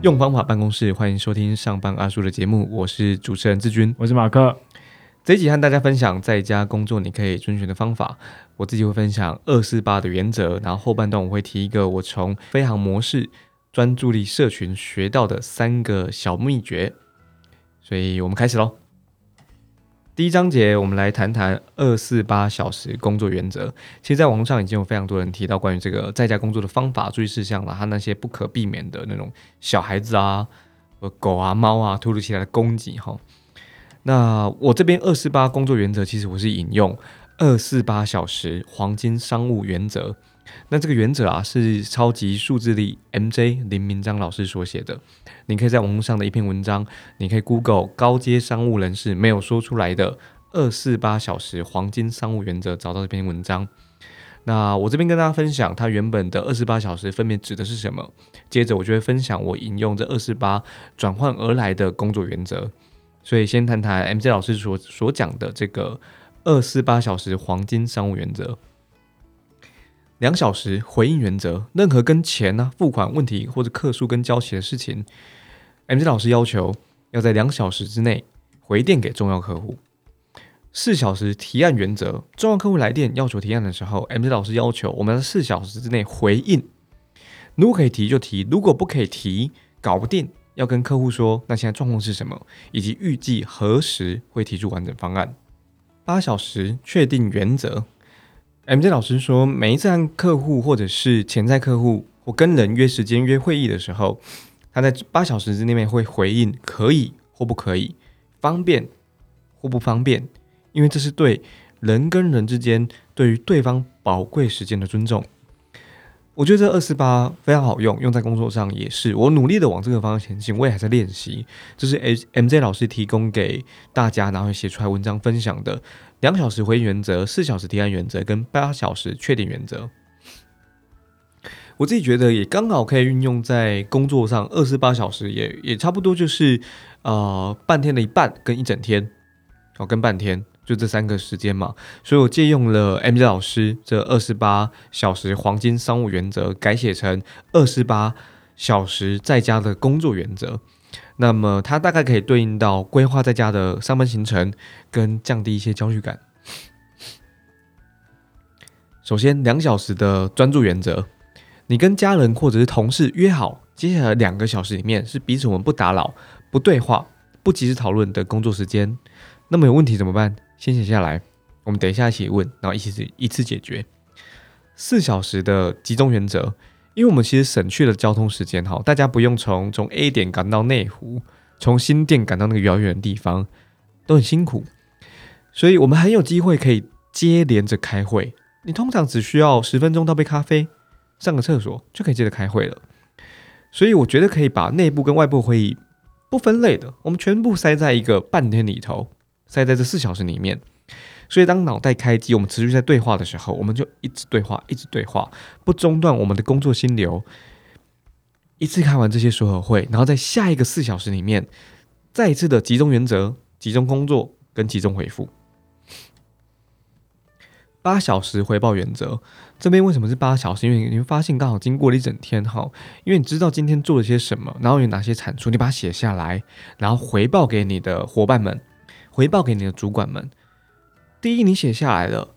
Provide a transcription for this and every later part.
用方法办公室，欢迎收听上班阿叔的节目，我是主持人志军。我是马克，这一集和大家分享在家工作你可以遵循的方法。我自己会分享二四八的原则，然后后半段我会提一个我从飞行模式专注力社群学到的三个小秘诀。所以我们开始喽。第一章节，我们来谈谈二四八小时工作原则。其实，在网络上已经有非常多人提到关于这个在家工作的方法、注意事项了，他那些不可避免的那种小孩子啊、狗啊、猫啊突如其来的攻击哈。那我这边二四八工作原则，其实我是引用二四八小时黄金商务原则。那这个原则啊，是超级数字力 MJ 林明章老师所写的。你可以在网络上的一篇文章，你可以 Google 高阶商务人士没有说出来的二四八小时黄金商务原则，找到这篇文章。那我这边跟大家分享，它原本的二十八小时分别指的是什么？接着我就会分享我引用这二十八转换而来的工作原则。所以先谈谈 MJ 老师所所讲的这个二四八小时黄金商务原则。两小时回应原则，任何跟钱呢、付款问题或者客诉跟交期的事情，M Z 老师要求要在两小时之内回电给重要客户。四小时提案原则，重要客户来电要求提案的时候，M Z 老师要求我们在四小时之内回应。如果可以提就提，如果不可以提，搞不定，要跟客户说那现在状况是什么，以及预计何时会提出完整方案。八小时确定原则。MJ 老师说，每一次和客户或者是潜在客户或跟人约时间、约会议的时候，他在八小时之内会回应可以或不可以，方便或不方便，因为这是对人跟人之间对于对方宝贵时间的尊重。我觉得这二四八非常好用，用在工作上也是。我努力的往这个方向前进，我也还在练习。这是 M MJ 老师提供给大家，然后写出来文章分享的两小时回应原则、四小时提案原则跟八小时确定原则。我自己觉得也刚好可以运用在工作上，二四八小时也也差不多就是呃半天的一半跟一整天，哦跟半天。就这三个时间嘛，所以我借用了 MJ 老师这二十八小时黄金商务原则，改写成二十八小时在家的工作原则。那么它大概可以对应到规划在家的上班行程，跟降低一些焦虑感。首先，两小时的专注原则，你跟家人或者是同事约好，接下来两个小时里面是彼此我们不打扰、不对话、不及时讨论的工作时间。那么有问题怎么办？先写下来，我们等一下一起问，然后一起一次解决。四小时的集中原则，因为我们其实省去了交通时间，哈，大家不用从从 A 点赶到内湖，从新店赶到那个遥远的地方，都很辛苦，所以我们很有机会可以接连着开会。你通常只需要十分钟倒杯咖啡，上个厕所就可以接着开会了。所以我觉得可以把内部跟外部会议不分类的，我们全部塞在一个半天里头。塞在这四小时里面，所以当脑袋开机，我们持续在对话的时候，我们就一直对话，一直对话，不中断我们的工作心流。一次开完这些所有会，然后在下一个四小时里面，再一次的集中原则、集中工作跟集中回复。八小时回报原则，这边为什么是八小时？因为你会发现刚好经过了一整天哈，因为你知道今天做了些什么，然后有哪些产出，你把它写下来，然后回报给你的伙伴们。回报给你的主管们。第一，你写下来了，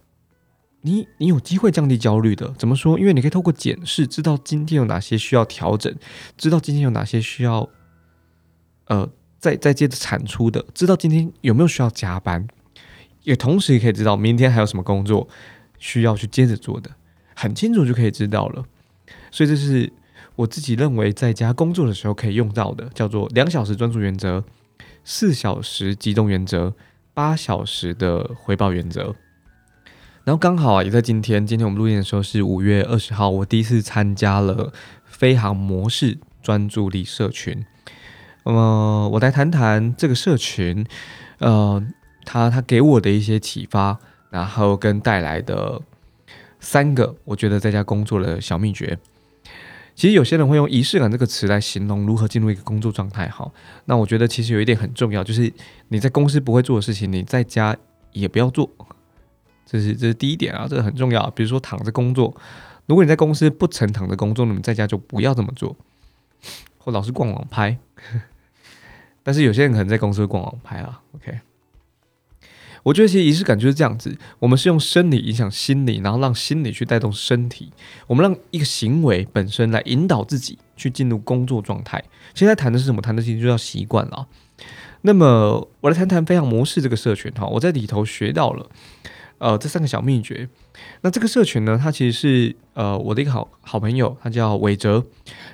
你你有机会降低焦虑的。怎么说？因为你可以透过检视，知道今天有哪些需要调整，知道今天有哪些需要，呃，再再接着产出的，知道今天有没有需要加班，也同时也可以知道明天还有什么工作需要去接着做的，很清楚就可以知道了。所以这是我自己认为在家工作的时候可以用到的，叫做两小时专注原则。四小时集中原则，八小时的回报原则。然后刚好啊，也在今天，今天我们录音的时候是五月二十号，我第一次参加了飞航模式专注力社群。呃，我来谈谈这个社群，呃，他他给我的一些启发，然后跟带来的三个我觉得在家工作的小秘诀。其实有些人会用仪式感这个词来形容如何进入一个工作状态。哈，那我觉得其实有一点很重要，就是你在公司不会做的事情，你在家也不要做。这是这是第一点啊，这个很重要。比如说躺着工作，如果你在公司不曾躺着工作，那么在家就不要这么做。或老是逛网拍。但是有些人可能在公司逛网拍啊。OK，我觉得其实仪式感就是这样子，我们是用生理影响心理，然后让心理去带动身体，我们让一个行为本身来引导自己去进入工作状态。现在谈的是什么？谈的其实就叫习惯了。那么我来谈谈飞扬模式这个社群哈，我在里头学到了呃这三个小秘诀。那这个社群呢，它其实是呃我的一个好好朋友，他叫伟哲。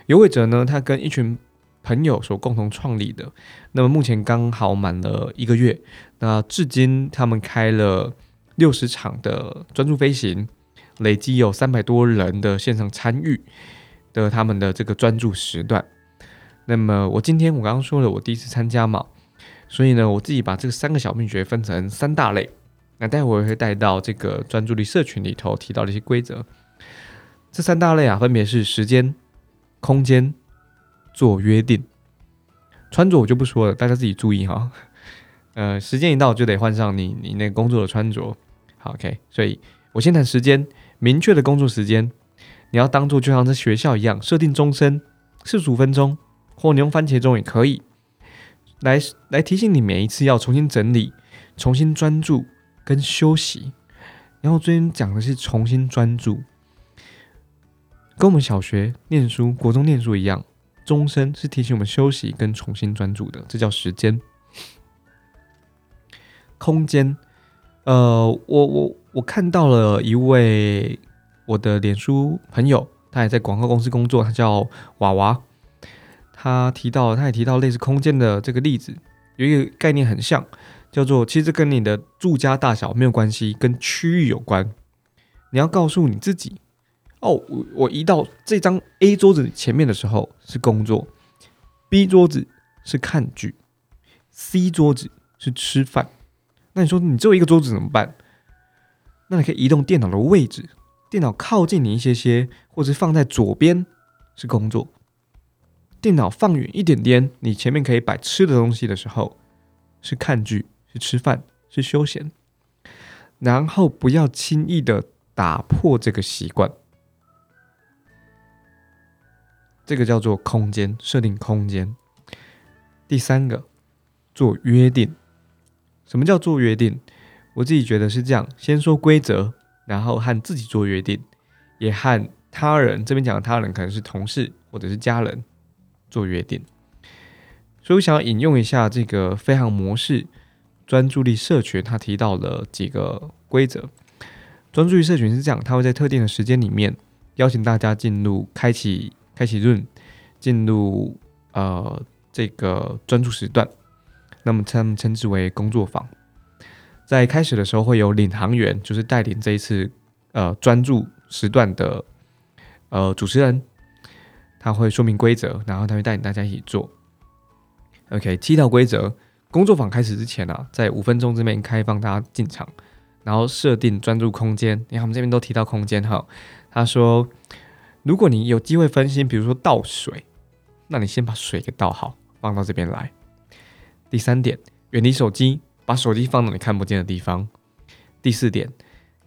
尤伟哲呢，他跟一群朋友所共同创立的。那么目前刚好满了一个月，那至今他们开了六十场的专注飞行，累计有三百多人的线上参与的他们的这个专注时段。那么我今天我刚刚说了，我第一次参加嘛。所以呢，我自己把这三个小秘诀分成三大类，那待会我会带到这个专注力社群里头提到的一些规则。这三大类啊，分别是时间、空间、做约定。穿着我就不说了，大家自己注意哈。呃，时间一到就得换上你你那工作的穿着。好，OK。所以我先谈时间，明确的工作时间，你要当做就像在学校一样，设定钟声四十五分钟，或你用番茄钟也可以。来来提醒你，每一次要重新整理、重新专注跟休息。然后最近讲的是重新专注，跟我们小学念书、国中念书一样，钟声是提醒我们休息跟重新专注的，这叫时间。空间，呃，我我我看到了一位我的脸书朋友，他也在广告公司工作，他叫娃娃。他提到，他也提到类似空间的这个例子，有一个概念很像，叫做其实跟你的住家大小没有关系，跟区域有关。你要告诉你自己，哦，我我移到这张 A 桌子前面的时候是工作，B 桌子是看剧，C 桌子是吃饭。那你说你只有一个桌子怎么办？那你可以移动电脑的位置，电脑靠近你一些些，或者放在左边是工作。电脑放远一点点，你前面可以摆吃的东西的时候，是看剧，是吃饭，是休闲。然后不要轻易的打破这个习惯，这个叫做空间设定空间。第三个，做约定。什么叫做约定？我自己觉得是这样：先说规则，然后和自己做约定，也和他人。这边讲的他人可能是同事或者是家人。做约定，所以我想要引用一下这个飞行模式专注力社群，他提到了几个规则。专注力社群是这样，他会在特定的时间里面邀请大家进入开启开启论，进入呃这个专注时段，那么他们称之为工作坊。在开始的时候会有领航员，就是带领这一次呃专注时段的呃主持人。他会说明规则，然后他会带领大家一起做。OK，七条规则。工作坊开始之前呢，在五分钟之内开放大家进场，然后设定专注空间。你看我们这边都提到空间哈。他说，如果你有机会分心，比如说倒水，那你先把水给倒好，放到这边来。第三点，远离手机，把手机放到你看不见的地方。第四点，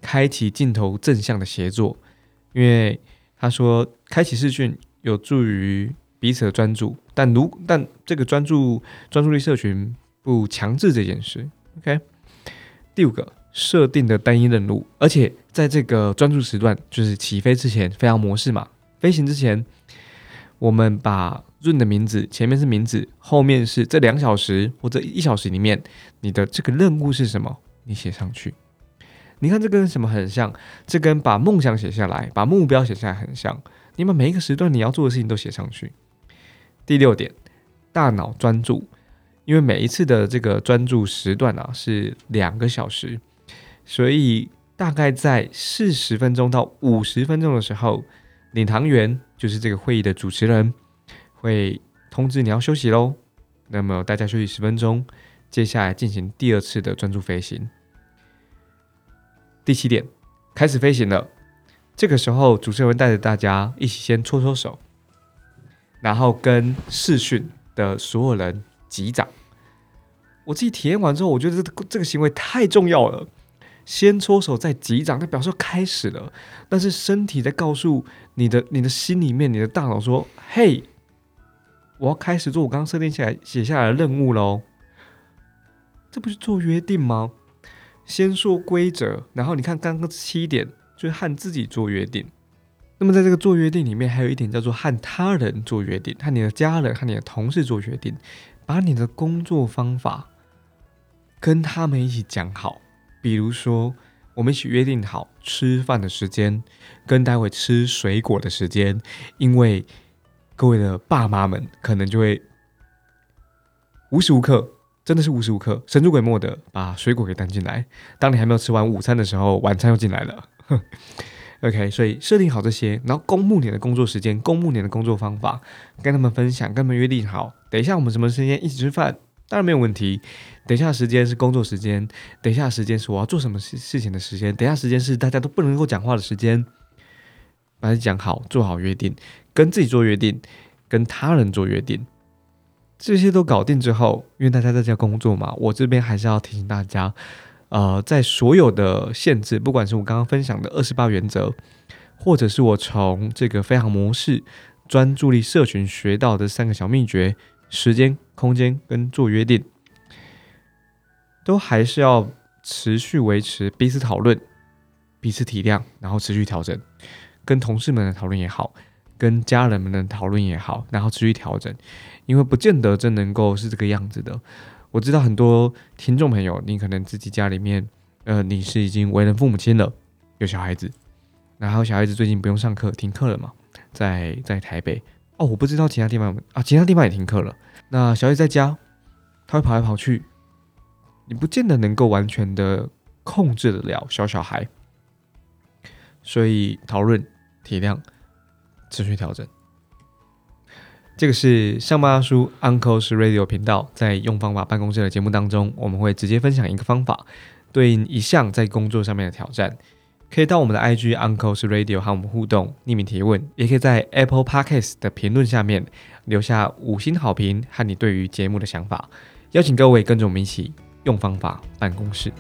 开启镜头正向的协作，因为他说开启视讯。有助于彼此的专注，但如但这个专注专注力社群不强制这件事。OK，第五个设定的单一任务，而且在这个专注时段，就是起飞之前，飞行模式嘛，飞行之前，我们把润的名字前面是名字，后面是这两小时或者一小时里面你的这个任务是什么，你写上去。你看这跟什么很像？这跟把梦想写下来，把目标写下来很像。你把每一个时段你要做的事情都写上去。第六点，大脑专注，因为每一次的这个专注时段啊是两个小时，所以大概在四十分钟到五十分钟的时候，领航员就是这个会议的主持人会通知你要休息喽。那么大家休息十分钟，接下来进行第二次的专注飞行。第七点，开始飞行了。这个时候，主持人带着大家一起先搓搓手，然后跟视讯的所有人击掌。我自己体验完之后，我觉得这这个行为太重要了。先搓手再击掌，那表示开始了。但是身体在告诉你的、你的心里面、你的大脑说：“嘿，我要开始做我刚刚设定下来写下来的任务喽。这不是做约定吗？先说规则，然后你看刚刚七点就是和自己做约定。那么在这个做约定里面，还有一点叫做和他人做约定，和你的家人、和你的同事做约定，把你的工作方法跟他们一起讲好。比如说，我们一起约定好吃饭的时间，跟待会吃水果的时间，因为各位的爸妈们可能就会无时无刻。真的是无时无刻神出鬼没的把水果给端进来。当你还没有吃完午餐的时候，晚餐又进来了。OK，所以设定好这些，然后公布你的工作时间，公布你的工作方法，跟他们分享，跟他们约定好。等一下我们什么时间一起吃饭，当然没有问题。等一下时间是工作时间，等一下时间是我要做什么事事情的时间，等一下时间是大家都不能够讲话的时间。把它讲好，做好约定，跟自己做约定，跟他人做约定。这些都搞定之后，因为大家在家工作嘛，我这边还是要提醒大家，呃，在所有的限制，不管是我刚刚分享的二十八原则，或者是我从这个飞行模式专注力社群学到的三个小秘诀：时间、空间跟做约定，都还是要持续维持彼此讨论、彼此体谅，然后持续调整，跟同事们的讨论也好。跟家人们的讨论也好，然后持续调整，因为不见得真能够是这个样子的。我知道很多听众朋友，你可能自己家里面，呃，你是已经为人父母亲了，有小孩子，然后小孩子最近不用上课，停课了嘛，在在台北哦，我不知道其他地方啊，其他地方也停课了。那小雨在家，他会跑来跑去，你不见得能够完全的控制得了小小孩，所以讨论体谅。持续调整。这个是上班阿叔 Uncle's Radio 频道在用方法办公室的节目当中，我们会直接分享一个方法，对应一项在工作上面的挑战。可以到我们的 IG Uncle's Radio 和我们互动，匿名提问，也可以在 Apple Podcast 的评论下面留下五星好评和你对于节目的想法。邀请各位跟着我们一起用方法办公室。